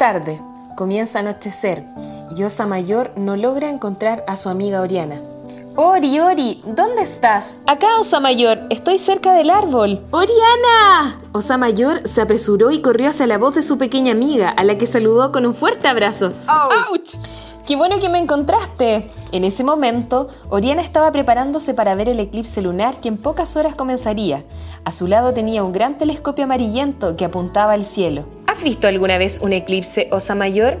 tarde, comienza a anochecer y Osa Mayor no logra encontrar a su amiga Oriana. Ori, Ori, ¿dónde estás? Acá, Osa Mayor, estoy cerca del árbol. ¡Oriana! Osa Mayor se apresuró y corrió hacia la voz de su pequeña amiga, a la que saludó con un fuerte abrazo. ¡Auch! ¡Qué bueno que me encontraste! En ese momento, Oriana estaba preparándose para ver el eclipse lunar que en pocas horas comenzaría. A su lado tenía un gran telescopio amarillento que apuntaba al cielo. ¿Has visto alguna vez un eclipse, Osa Mayor?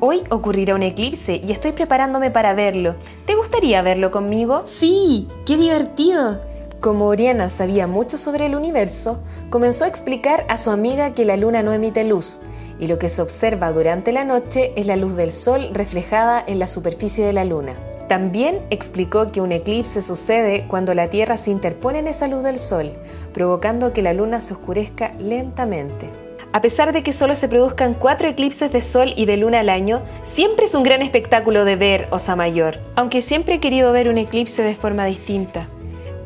Hoy ocurrirá un eclipse y estoy preparándome para verlo. ¿Te gustaría verlo conmigo? Sí, qué divertido. Como Oriana sabía mucho sobre el universo, comenzó a explicar a su amiga que la luna no emite luz y lo que se observa durante la noche es la luz del sol reflejada en la superficie de la luna. También explicó que un eclipse sucede cuando la Tierra se interpone en esa luz del sol, provocando que la luna se oscurezca lentamente. A pesar de que solo se produzcan cuatro eclipses de sol y de luna al año, siempre es un gran espectáculo de ver Osa Mayor, aunque siempre he querido ver un eclipse de forma distinta.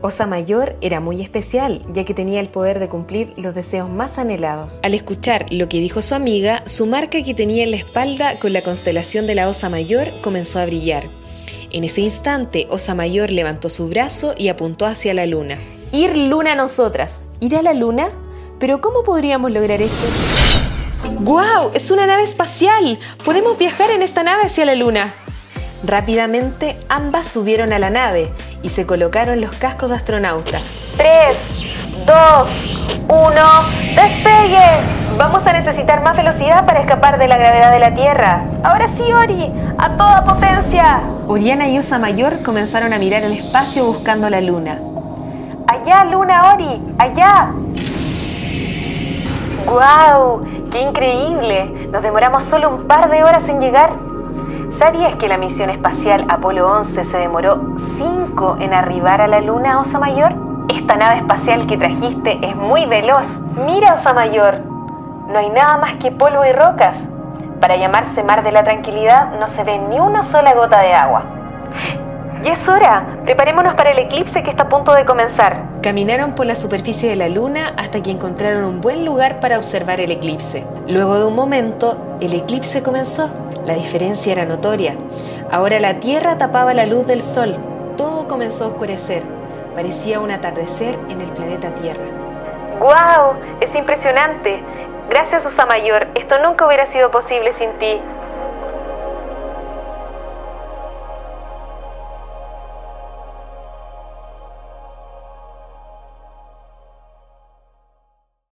Osa Mayor era muy especial, ya que tenía el poder de cumplir los deseos más anhelados. Al escuchar lo que dijo su amiga, su marca que tenía en la espalda con la constelación de la Osa Mayor comenzó a brillar. En ese instante, Osa Mayor levantó su brazo y apuntó hacia la luna. Ir luna a nosotras. ¿Ir a la luna? Pero ¿cómo podríamos lograr eso? ¡Guau! ¡Es una nave espacial! ¡Podemos viajar en esta nave hacia la luna! Rápidamente ambas subieron a la nave y se colocaron los cascos de astronauta. 3, 2, 1, despegue. Vamos a necesitar más velocidad para escapar de la gravedad de la Tierra. Ahora sí, Ori, a toda potencia. Oriana y Osa Mayor comenzaron a mirar el espacio buscando la luna. Allá, Luna Ori, allá. ¡Guau! ¡Qué increíble! Nos demoramos solo un par de horas en llegar. ¿Sabías que la misión espacial Apolo 11 se demoró 5 en arribar a la Luna, Osa Mayor? Esta nave espacial que trajiste es muy veloz. Mira, Osa Mayor, no hay nada más que polvo y rocas. Para llamarse Mar de la Tranquilidad no se ve ni una sola gota de agua. ¡Ya es hora! Preparémonos para el eclipse que está a punto de comenzar. Caminaron por la superficie de la luna hasta que encontraron un buen lugar para observar el eclipse. Luego de un momento, el eclipse comenzó. La diferencia era notoria. Ahora la Tierra tapaba la luz del Sol. Todo comenzó a oscurecer. Parecía un atardecer en el planeta Tierra. ¡Guau! Es impresionante. Gracias, Osa Mayor. Esto nunca hubiera sido posible sin ti.